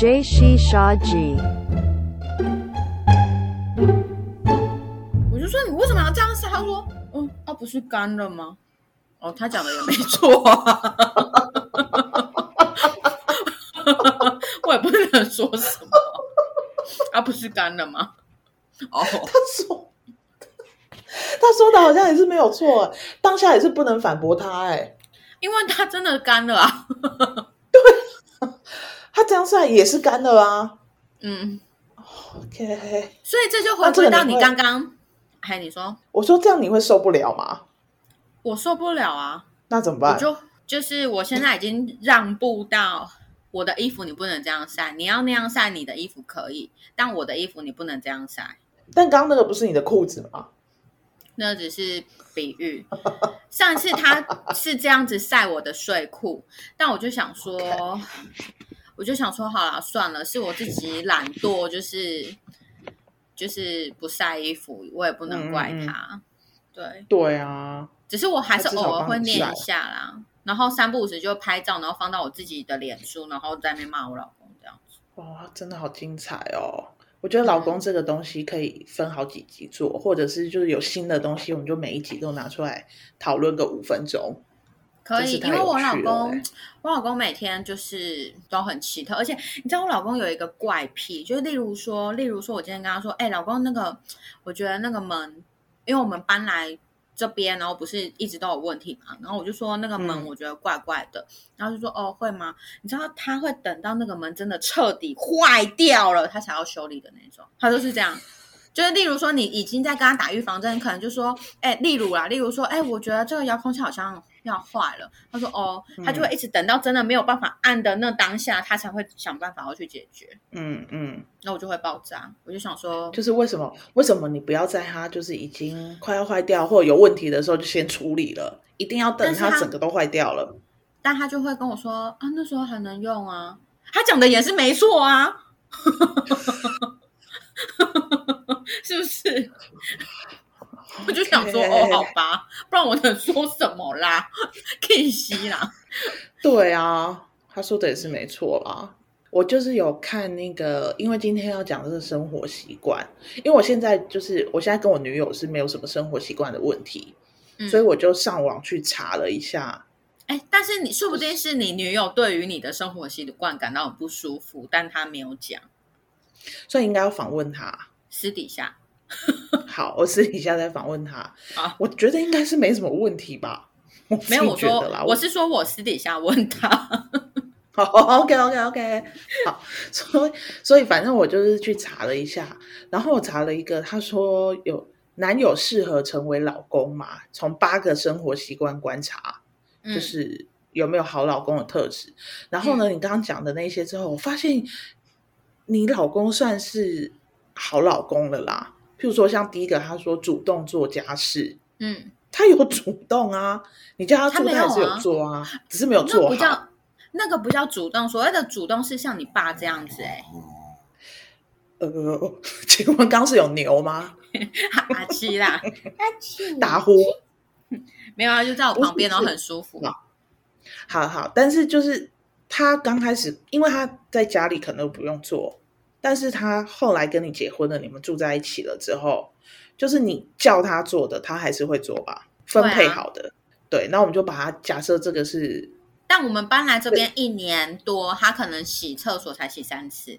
J C 沙 G。我就说你为什么要这样子？他说，嗯，啊不是干了吗？哦，他讲的也没错、啊，我也不能说什么，啊不是干了吗？哦，他说，他说的好像也是没有错，当下也是不能反驳他。哎，因为他真的干了啊，他这样晒也是干的啊。嗯，OK，所以这就回归到你刚刚，哎，你说我说这样你会受不了吗？我受不了啊，那怎么办？我就就是我现在已经让步到我的衣服你不能这样晒，你要那样晒你的衣服可以，但我的衣服你不能这样晒。但刚刚那个不是你的裤子吗？那只是比喻。上次他是这样子晒我的睡裤，但我就想说我就想说，好了，算了，是我自己懒惰，就是就是不晒衣服，我也不能怪他。对，对啊，只是我还是偶尔会念一下啦，然后三不五时就拍照，然后放到我自己的脸书，然后在那边骂我老公这样子。哇，真的好精彩哦！我觉得老公这个东西可以分好几集做，或者是就是有新的东西，我们就每一集都拿出来讨论个五分钟。可以，因为我老公欸，我老公每天就是都很奇特，而且你知道我老公有一个怪癖，就是例如说，例如说，我今天跟他说，哎、老公，那个我觉得那个门，因为我们搬来这边，然后不是一直都有问题嘛，然后我就说那个门嗯我觉得怪怪的，然后就说哦会吗？你知道他会等到那个门真的彻底坏掉了，他才要修理的那种，他就是这样。就是例如说，你已经在跟他打预防针，可能就说，哎，例如啦，例如说，哎，我觉得这个遥控器好像要坏了。他说，哦，他就会一直等到真的没有办法按的那当下，他才会想办法要去解决。嗯嗯，那我就会爆炸，我就想说，就是为什么为什么你不要在他就是已经快要坏掉或者有问题的时候就先处理了，一定要等但是它它整个都坏掉了。但他就会跟我说，啊，那时候还能用啊。他讲的也是没错啊，是不是？我就想说，哦，好吧，不然我能说什么啦？可以吸啦。对啊，他说的也是没错啦。我就是有看那个，因为今天要讲的是生活习惯，因为我现在就是我现在跟我女友是没有什么生活习惯的问题，嗯所以我就上网去查了一下。哎，但是你说不定是你女友对于你的生活习惯感到很不舒服，但她没有讲，所以应该要访问她。私底下。好，我私底下再访问他。啊我觉得应该是没什么问题吧。没有，我说啦，我是说我私底下问他。好，OK OK OK，好，所以所以反正我就是去查了一下，然后我查了一个，他说有男友适合成为老公嘛？从八个生活习惯观察，嗯就是有没有好老公的特质。然后呢，你刚刚讲的那些之后，我发现你老公算是好老公了啦。譬如说，像第一个，他说主动做家事，嗯，他有主动啊，你叫他做，他没有他还是有啊做啊，只是没有做好。不叫那个不叫主动，所谓的主动是像你爸这样子、哎，呃，请问刚是有牛吗？阿七啦，阿七打呼，没有啊，就在我旁边，然后很舒服。好好，但是就是他刚开始，因为他在家里可能不用做，但是他后来跟你结婚了，你们住在一起了之后，就是你叫他做的，他还是会做吧，分配好的。对，那我们就把它假设这个是但我们搬来这边一年多，他可能洗厕所才洗三次。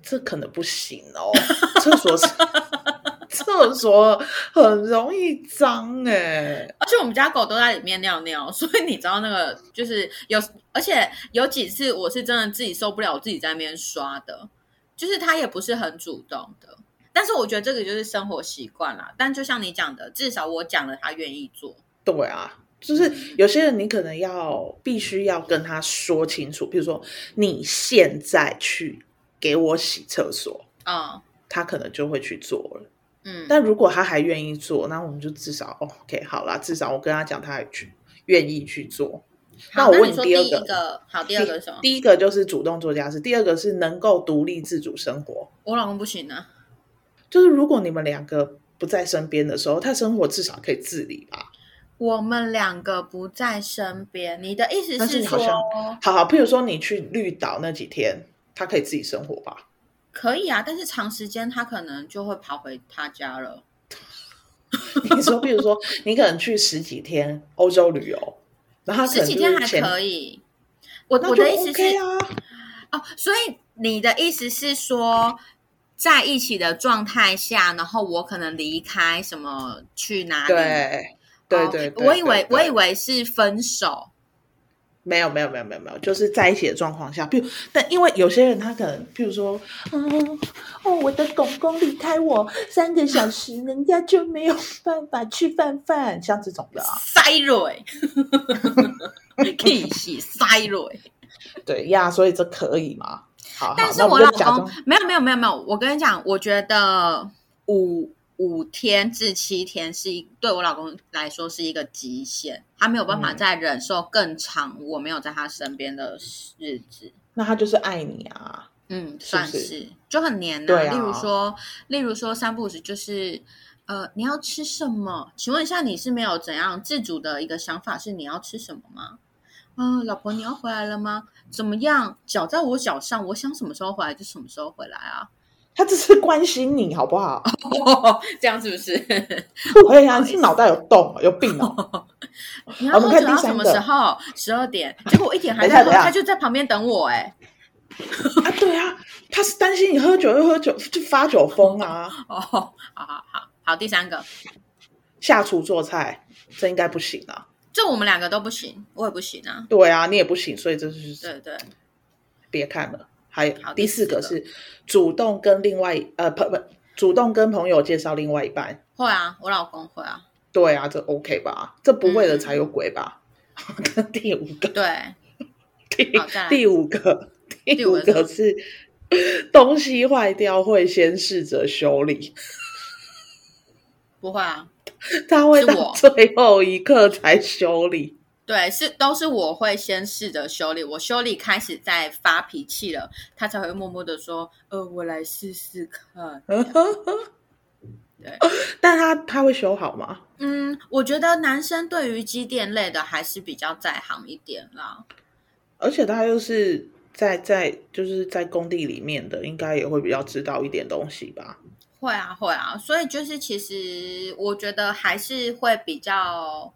这可能不行哦，厕所是 厕所很容易脏哎、而且我们家狗都在里面尿尿，所以你知道那个就是有，而且有几次我是真的自己受不了，我自己在那边刷的，就是他也不是很主动的。但是我觉得这个就是生活习惯啦。但就像你讲的，至少我讲了，他愿意做。对啊，就是有些人你可能要必须要跟他说清楚，比如说你现在去给我洗厕所，嗯他可能就会去做了。嗯，但如果他还愿意做，那我们就至少、哦、OK 好啦，至少我跟他讲，他还去愿意去做。那，我问你第第二个个，好，第二个是什么？第一个就是主动做家事，第二个是能够独立自主生活。我老公不行啊。就是如果你们两个不在身边的时候，他生活至少可以自理吧。我们两个不在身边，你的意思但是是说，好像好好，譬如说你去绿岛那几天，他可以自己生活吧？可以啊，但是长时间他可能就会跑回他家了。你说，比如说，你可能去十几天欧洲旅游，然后十几天还可以。我我的意思是，啊，哦，所以你的意思是说，在一起的状态下，然后我可能离开什么去哪里？对对哦对对我以为我以为是分手。没有没有没有没有没有，就是在一起的状况下，比如但因为有些人他可能，譬如说，嗯，哦，我的公公离开我三个小时，人家就没有办法吃饭饭，像这种的啊，塞蕊，气死塞蕊。对呀，所以这可以吗？好，好但是我老公没有没有没有没有，我跟你讲，我觉得五五天至七天是一对我老公来说是一个极限，他没有办法嗯再忍受更长我没有在他身边的日子。那他就是爱你啊，嗯，算是是就很黏的啊例如说，例如说三不五时就是，呃，你要吃什么？请问一下，你是没有怎样自主的一个想法是你要吃什么吗？嗯、老婆，你要回来了吗？怎么样？脚在我脚上，我想什么时候回来就什么时候回来啊。他只是关心你好不好？这样是不是？对呀，你是脑袋有洞有病哦。你要我们看喝酒到什么第三个时候？十二点。结果我一点还在喝，他就在旁边等我、哎，啊，对啊，他是担心你喝酒又喝酒就发酒疯啊，哦，好好好好，第三个，下厨做菜这应该不行啊。这我们两个都不行，我也不行啊。对啊，你也不行，所以这就是对对，别看了。还有第四个是主动跟另外呃朋不主动跟朋友介绍另外一半。会啊，我老公会啊。对啊，这 OK 吧？这不会的嗯才有鬼吧？第五个，对，第第五个，第五个是 东西坏掉会先试着修理，不会啊，他会到最后一刻才修理。对，是都是我会先试着修理，我修理开始在发脾气了，他才会默默的说，呃，我来试试看。对，但他他会修好吗？嗯，我觉得男生对于机电类的还是比较在行一点啦。而且他又是在在就是在工地里面的，应该也会比较知道一点东西吧。会啊，会啊，所以就是其实我觉得还是会比较，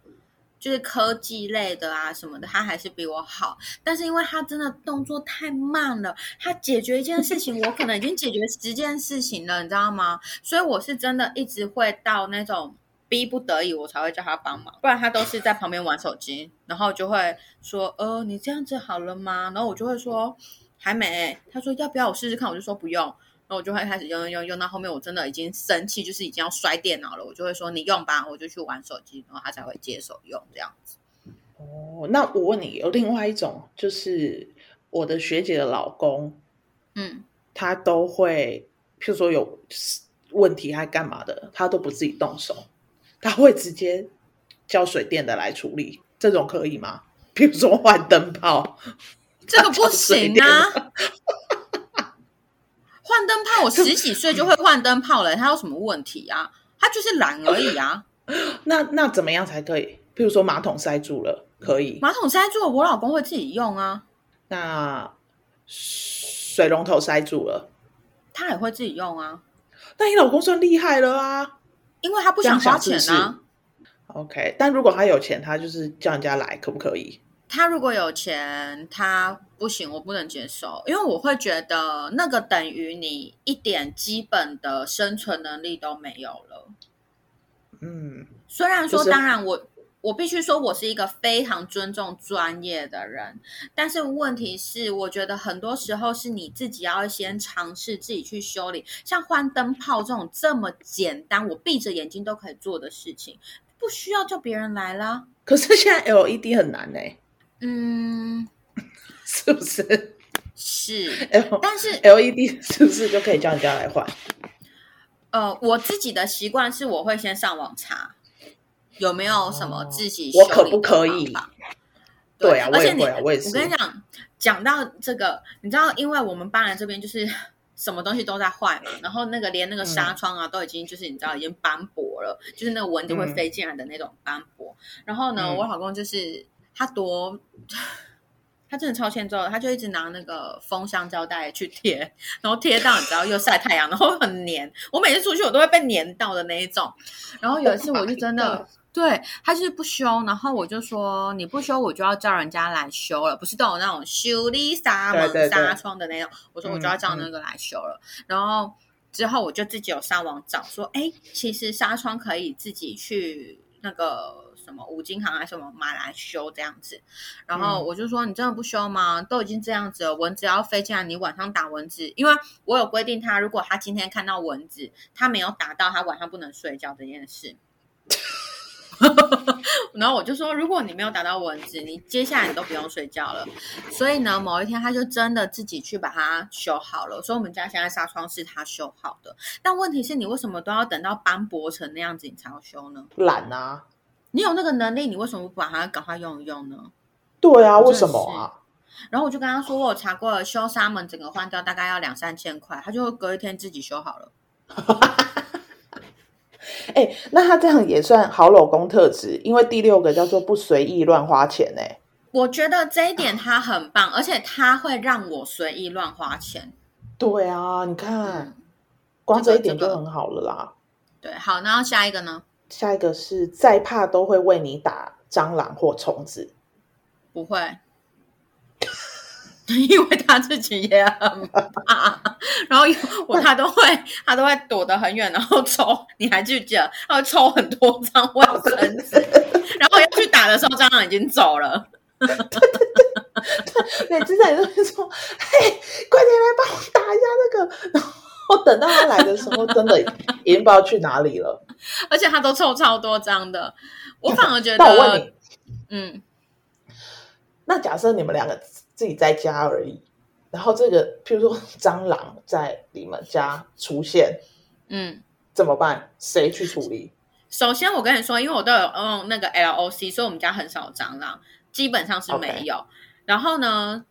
就是科技类的啊什么的，他还是比我好。但是因为他真的动作太慢了，他解决一件事情，我可能已经解决十件事情了，你知道吗？所以我是真的一直会到那种逼不得已我才会叫他帮忙，不然他都是在旁边玩手机，然后就会说：“呃，你这样子好了吗？”然后我就会说：“还没。”他说：“要不要我试试看？”我就说：“不用。”然后我就会开始用用用用到后面，我真的已经生气，就是已经要摔电脑了。我就会说你用吧，我就去玩手机，然后他才会接手用这样子。哦，那我问你，有另外一种，就是我的学姐的老公，嗯，他都会，譬如说有问题还干嘛的，他都不自己动手，他会直接叫水电的来处理，这种可以吗？譬如说换灯泡，这个不行啊。换灯泡，我 十几岁就会换灯泡了，他有什么问题啊？他就是懒而已啊。那那怎么样才可以？譬如说马桶塞住了，可以。马桶塞住了，我老公会自己用啊，那水龙头塞住了，他也会自己用啊，那你老公算厉害了啊。因为他不想花钱啊。OK，但如果他有钱，他就是叫人家来，可不可以？他如果有钱，他不行，我不能接受，因为我会觉得那个等于你一点基本的生存能力都没有了。嗯，虽然说，就是当然我我必须说我是一个非常尊重专业的人，但是问题是，我觉得很多时候是你自己要先尝试自己去修理，像换灯泡这种这么简单，我闭着眼睛都可以做的事情，不需要叫别人来啦。可是现在 LED 很难呢、嗯，是不是是，？L 但是 LED 是不是就可以叫人家来换？呃，我自己的习惯是我会先上网查有没有什么自己我可不可以方法对啊，而且你我也是。我跟你讲，讲到这个，你知道，因为我们班人这边就是 什么东西都在坏嘛，然后那个连那个纱窗啊，都已经就是你知道已经斑驳了，就是那个蚊子会嗯飞进来的那种斑驳。然后呢，嗯我老公就是他多。他真的超欠揍的，他就一直拿那个封箱胶带去贴，然后贴到你知道又晒太阳，然后很黏。我每次出去我都会被黏到的那一种。然后有一次我就真的。对他就是不修，然后我就说你不修，我就要叫人家来修了。不是都有那种修理纱门、纱窗的那种，我说我就要叫那个来修了。然后之后我就自己有上网找，说哎，其实纱窗可以自己去那个什么五金行还是什么买来修这样子。然后我就说你真的不修吗？都已经这样子了，蚊子要飞进来，你晚上打蚊子，因为我有规定他，如果他今天看到蚊子，他没有打到，他晚上不能睡觉这件事。然后我就说，如果你没有打到蚊子，你接下来你都不用睡觉了。所以呢，某一天他就真的自己去把它修好了。所以我们家现在纱窗是他修好的。但问题是你为什么都要等到斑驳成那样子你才要修呢？懒啊！你有那个能力，你为什么不把它赶快用一用呢？对啊，为什么啊？然后我就跟他说，我有查过了，修沙门整个换掉大概要两三千块，他就隔一天自己修好了。哎，那他这样也算好老公特质，因为第六个叫做不随意乱花钱呢。我觉得这一点他很棒，而且他会让我随意乱花钱。对啊，你看，光这一点就很好了啦。对，好，那下一个呢？下一个是再怕都会为你打蟑螂或虫子，不会。因为他自己也很怕，然后我他都会他都会躲得很远，然后抽，你还记不记得？他会抽很多张卫生纸，然后要去打的时候，蟑螂已经走了。对对对对，对，之前都会说：“嘿，快点来帮我打一下那个。”然后等到他来的时候，真的 已经不知道去哪里了。而且他都抽超多张的，我反而觉得……那我问你，嗯，那假设你们两个。自己在家而已，然后这个，譬如说蟑螂在你们家出现，嗯，怎么办？谁去处理？首先，我跟你说，因为我都有用那个 LOC，所以我们家很少蟑螂，基本上是没有。然后呢，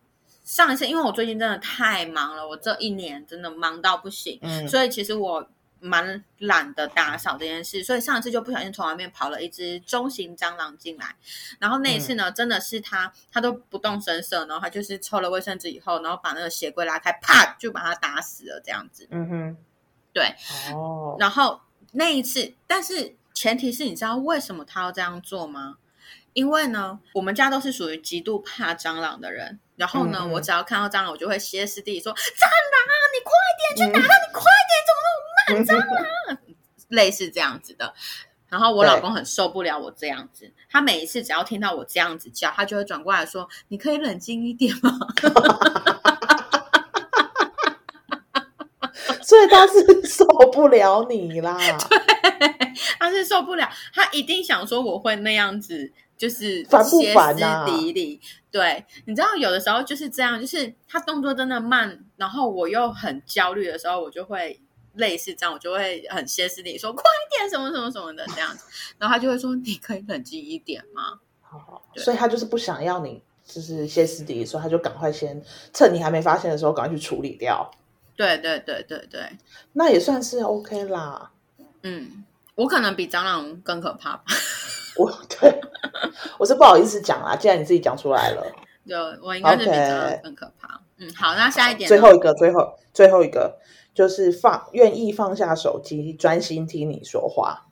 上一次因为我最近真的太忙了，我这一年真的忙到不行，嗯，所以其实我。蛮懒得打扫这件事，所以上一次就不小心从外面跑了一只中型蟑螂进来，然后那一次呢，真的是他，他都不动声色，然后他就是抽了卫生纸以后，然后把那个鞋柜拉开，啪就把它打死了，这样子。嗯哼，对，哦，然后那一次，但是前提是你知道为什么他要这样做吗？因为呢，我们家都是属于极度怕蟑螂的人。然后呢，我只要看到蟑螂，我就会歇斯底里说：“蟑螂，你快点去打它！你快点，怎么那么慢？蟑螂，类似这样子的。”然后我老公很受不了我这样子，他每一次只要听到我这样子叫，他就会转过来说：“你可以冷静一点吗？” 所以他是 受不了你啦，对，他是受不了，他一定想说我会那样子。就是歇斯底里，对，你知道有的时候就是这样，就是他动作真的慢，然后我又很焦虑的时候，我就会类似这样，我就会很歇斯底里说快点，什么什么什么的这样子，然后他就会说你可以冷静一点吗？好，所以他就是不想要你就是歇斯底里，所以他就赶快先趁你还没发现的时候赶快去处理掉。对对对对对，那也算是 OK 啦。嗯，我可能比蟑螂更可怕吧。我对，我是不好意思讲啦。既然你自己讲出来了，就我应该是比较更可怕。嗯，好，那下一点，最后一个，最后最后一个就是放愿意放下手机，专心听你说话。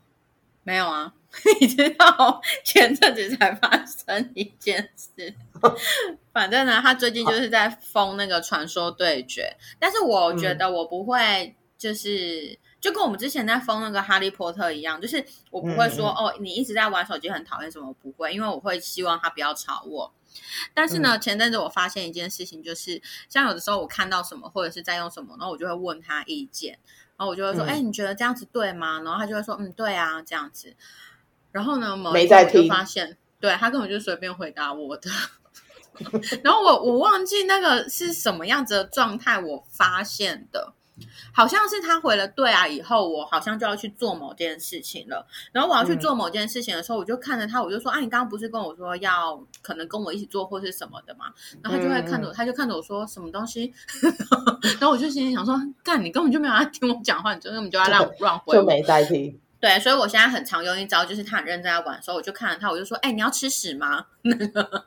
没有啊，你知道前阵子才发生一件事。反正呢，他最近就是在封那个传说对决，但是我觉得我不会就是。就跟我们之前在封那个哈利波特一样，就是我不会说哦，你一直在玩手机很讨厌什么，不会，因为我会希望他不要吵我。但是呢，前阵子我发现一件事情，就是像有的时候我看到什么或者是在用什么，然后我就会问他意见，然后我就会说，哎，你觉得这样子对吗？然后他就会说，嗯，对啊，这样子。然后呢，某一天我就发现，对他根本就随便回答我的。然后我我忘记那个是什么样子的状态，我发现的。好像是他回了对啊，以后我好像就要去做某件事情了。然后我要去做某件事情的时候，我就看着他，我就说：“啊，你刚刚不是跟我说要可能跟我一起做或是什么的嘛？”然后他就会看着我，他就看着我说：“什么东西？” 然后我就心里想说：“干，你根本就没有在听我讲话，你就根本就要让 乱回，就没在听。”对，所以我现在很常用一招，就是他很认真在玩的时候，我就看着他，我就说：“哎，你要吃屎吗？”那个，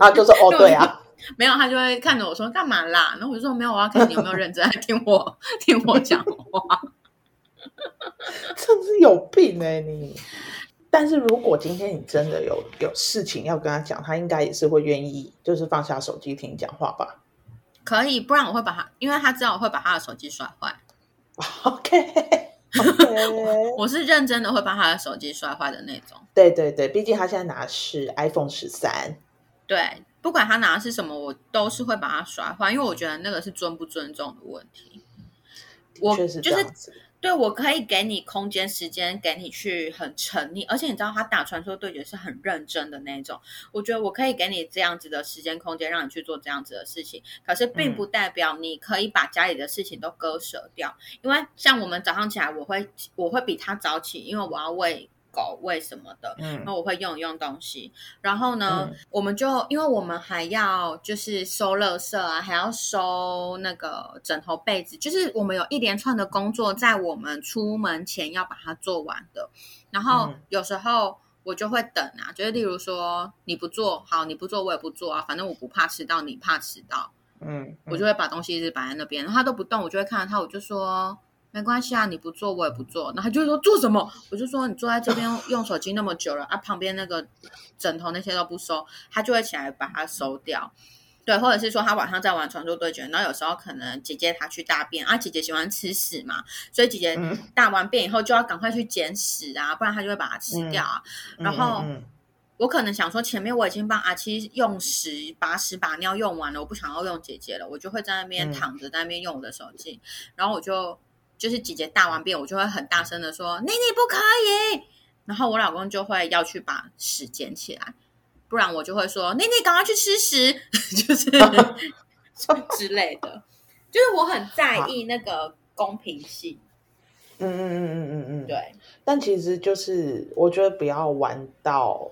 他就说：“哦，对啊。”没有，他就会看着我说：“干嘛啦？”然后我就说：“没有，我要看你有没有认真在听我听我讲话。”真是有病哎你！但是如果今天你真的有有事情要跟他讲，他应该也是会愿意，就是放下手机听你讲话吧？可以，不然我会把他，因为他知道我会把他的手机摔坏。OK OK，我是认真的会把他的手机摔坏的那种。对对对，毕竟他现在拿的是 iPhone 十三。对，不管他拿的是什么，我都是会把它摔坏，因为我觉得那个是尊不尊重的问题。我就是。对我可以给你空间、时间，给你去很沉溺，而且你知道他打传说对决是很认真的那种。我觉得我可以给你这样子的时间空间，让你去做这样子的事情，可是并不代表你可以把家里的事情都割舍掉。因为像我们早上起来，我会我会比他早起，因为我要喂狗喂什么的，嗯然后我会用一用东西，然后呢，嗯我们就因为我们还要就是收垃圾啊，还要收那个枕头被子，就是我们有一连串的工作在我们出门前要把它做完的。然后嗯有时候我就会等啊，就是例如说你不做好，你不做我也不做啊，反正我不怕迟到，你怕迟到，嗯，我就会把东西一直摆在那边，然后他都不动，我就会看到他，我就说没关系啊，你不做我也不做。然后他就会说做什么？我就说你坐在这边 用手机那么久了啊，旁边那个枕头那些都不收，他就会起来把它收掉。对，或者是说他晚上在玩传说对决，然后有时候可能姐姐她去大便啊，姐姐喜欢吃屎嘛，所以姐姐嗯大完便以后就要赶快去捡屎啊，不然她就会把它吃掉啊。嗯然后嗯嗯我可能想说，前面我已经帮阿七用屎把屎把尿用完了，我不想要用姐姐了，我就会在那边嗯躺着，在那边用我的手机，然后我就就是姐姐大完便，我就会很大声的说：“妮妮不可以。”然后我老公就会要去把屎捡起来，不然我就会说：“妮妮赶快去吃屎。”就是 之类的，就是我很在意那个公平性。嗯嗯嗯嗯嗯嗯，对，但其实就是我觉得不要玩到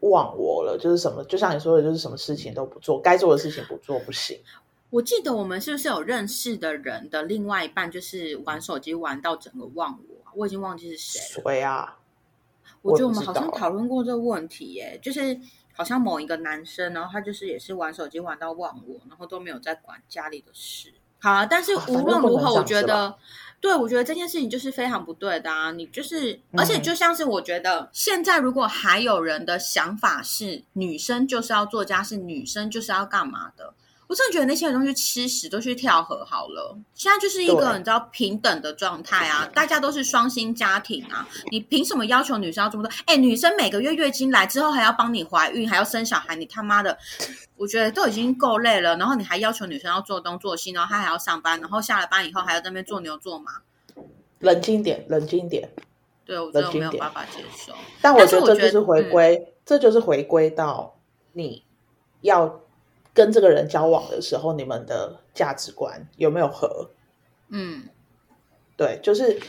忘我了，就是什么，就像你说的，就是什么事情都不做，该做的事情不做不行。我记得我们是不是有认识的人的另外一半，就是玩手机玩到整个忘我啊？我已经忘记是谁了。谁啊？我觉得我们好像讨论过这个问题耶，就是好像某一个男生，然后他就是也是玩手机玩到忘我，然后都没有在管家里的事。好啊，但是无论如何，我觉得对我觉得这件事情就是非常不对的啊！你就是，嗯而且就像是我觉得现在如果还有人的想法是女生就是要做家事，女生就是要干嘛的，我真的觉得那些人都去吃屎，都去跳河好了。现在就是一个你知道平等的状态啊，大家都是双薪家庭啊，你凭什么要求女生要这么多？哎，女生每个月月经来之后还要帮你怀孕，还要生小孩，你他妈的，我觉得都已经够累了。然后你还要求女生要做东做西，然后她还要上班，然后下了班以后还要在那边做牛做马，冷静点，冷静点。对我真的没有办法接受。但我但是我觉得觉得这就是回归，这就是回归到你要跟这个人交往的时候，你们的价值观有没有合？嗯，对，就是，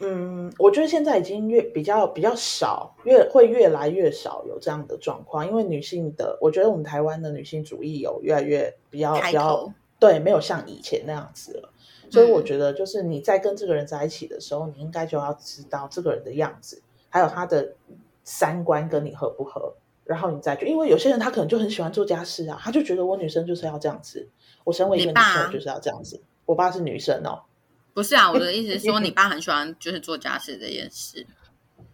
嗯，我觉得现在已经越比较比较少，越会越来越少有这样的状况，因为女性的，我觉得我们台湾的女性主义有越来越比较比较对，没有像以前那样子了。所以我嗯觉得，就是你在跟这个人在一起的时候，你应该就要知道这个人的样子，还有他的三观跟你合不合，然后你再去。因为有些人他可能就很喜欢做家事啊，他就觉得我女生就是要这样子，我身为一个女生就是要这样子。我爸是女生哦，不是啊，我的 意思是说，你爸很喜欢就是做家事这件事。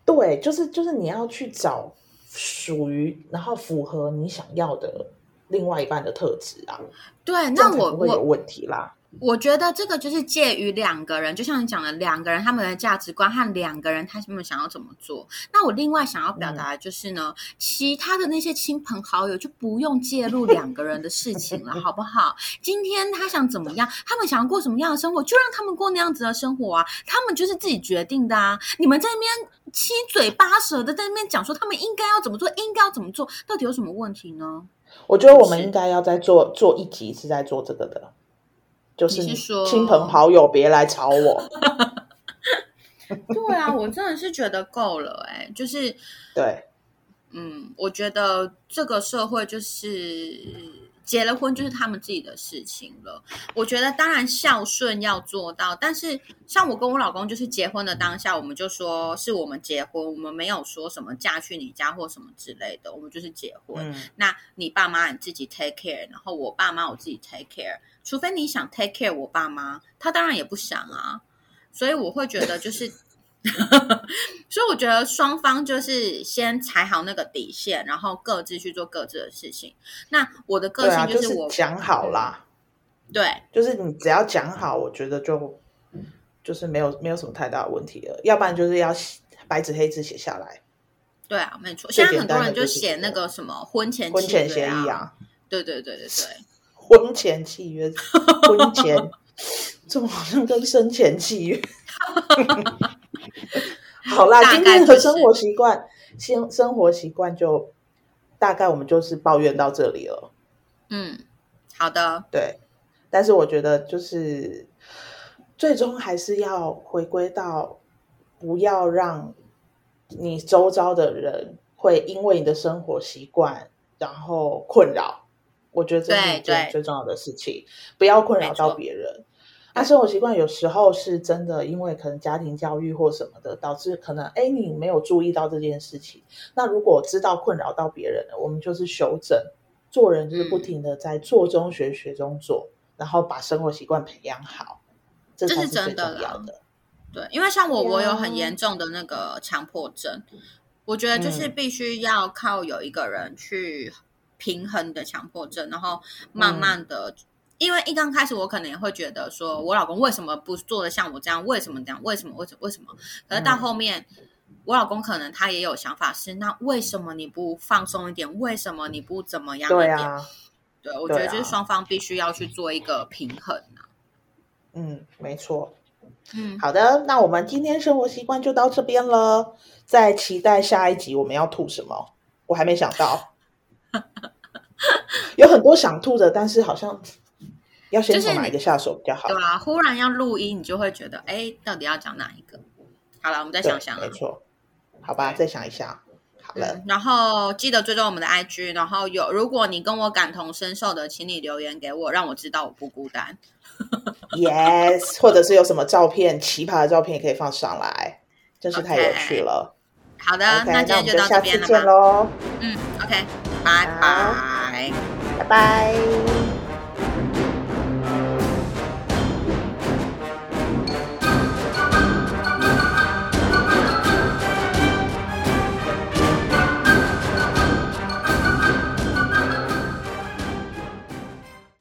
对，就是就是你要去找属于然后符合你想要的另外一半的特质啊，对，那我不会有我问题啦。我觉得这个就是介于两个人，就像你讲的，两个人他们的价值观和两个人他们想要怎么做。那我另外想要表达的就是呢，其他的那些亲朋好友就不用介入两个人的事情了，好不好？今天他想怎么样，他们想要过什么样的生活，就让他们过那样子的生活啊，他们就是自己决定的啊。你们在那边七嘴八舌的在那边讲说他们应该要怎么做，应该要怎么做，到底有什么问题呢？我觉得我们应该要再做做一集是在做这个的，就是说亲朋好友别来吵我。对啊，我真的是觉得够了、哎，就是。对，嗯，我觉得这个社会就是结了婚就是他们自己的事情了。我觉得当然孝顺要做到，但是像我跟我老公就是结婚的当下，我们就说是我们结婚，我们没有说什么嫁去你家或什么之类的，我们就是结婚。嗯那你爸妈你自己 take care，然后我爸妈我自己 take care，除非你想 take care 我爸妈，他当然也不想啊。所以我会觉得就是，所以我觉得双方就是先踩好那个底线，然后各自去做各自的事情。那我的个性就是我、讲好啦，对就是你只要讲好，我觉得就就是没有没有什么太大的问题了。要不然就是要写白纸黑字写下来，对啊，没错。现在很多人就写那个什么婚前婚前协议啊，对对对对对。婚前契约，婚前，这么好像跟生前契约。好啦，今天的生活习惯，生生活习惯就大概我们就是抱怨到这里了。嗯，好的，对，但是我觉得就是最终还是要回归到不要让你周遭的人会因为你的生活习惯然后困扰。我觉得这是对一件最重要的事情，不要困扰到别人。那生活习惯有时候是真的，因为可能家庭教育或什么的，导致可能哎你没有注意到这件事情。那如果知道困扰到别人了，我们就是修正。做人就是不嗯停的在做中学，学中做，然后把生活习惯培养好，这这是真的啦重要的。对，因为像我，我有啊很严重的那个强迫症，我觉得就是嗯必须要靠有一个人去平衡的强迫症，然后慢嗯慢的，因为一刚开始我可能也会觉得说，我老公为什么不做的像我这样？为什么这样？为什么？为什么？为什么？可是到嗯后面。我老公可能他也有想法是，那为什么你不放松一点？为什么你不怎么样一点？对啊，对我觉得就是双方必须要去做一个平衡啊。嗯，没错。嗯，好的，那我们今天生活习惯就到这边了。在期待下一集我们要吐什么，我还没想到。有很多想吐的，但是好像要先就是从哪一个下手比较好？对啊，忽然要录音，你就会觉得，哎，到底要讲哪一个？好了，我们再想想啊没。错。好吧，再想一下。好了，嗯，然后记得追踪我们的 IG，然后有如果你跟我感同身受的，请你留言给我，让我知道我不孤单。Yes，或者是有什么照片奇葩的照片也可以放上来，真是太有趣了。好的那今天就到这边见？喽，嗯，OK，拜拜。拜拜。